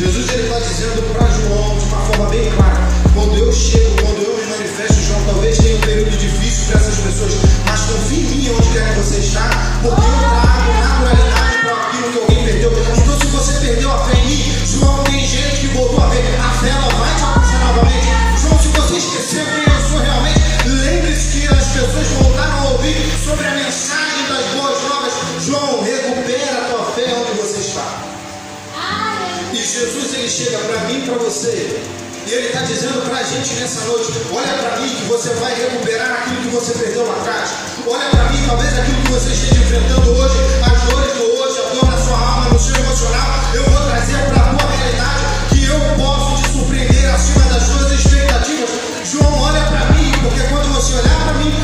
Jesus ele está dizendo para João de uma forma bem clara: quando eu chego, quando eu me manifesto, João, talvez tenha um período difícil para essas pessoas, mas confie em mim onde quer que você está, porque eu trago naturalidade para aquilo que alguém perdeu. Então, se você perdeu a fé em mim, João, tem gente que voltou a ver, a fé ela vai te alcançar novamente. João, se você esqueceu quem eu sou realmente, lembre-se que as pessoas voltaram a ouvir sobre a mensagem das boas novas. João, recupera a tua fé onde você está. Jesus ele chega para mim e para você. E ele está dizendo para a gente nessa noite: olha para mim que você vai recuperar aquilo que você perdeu lá atrás. Olha para mim, talvez aquilo que você esteja enfrentando hoje, as dores do hoje, a dor na sua alma, no seu emocional. Eu vou trazer para a tua realidade que eu posso te surpreender acima das suas expectativas. João, olha para mim, porque quando você olhar para mim,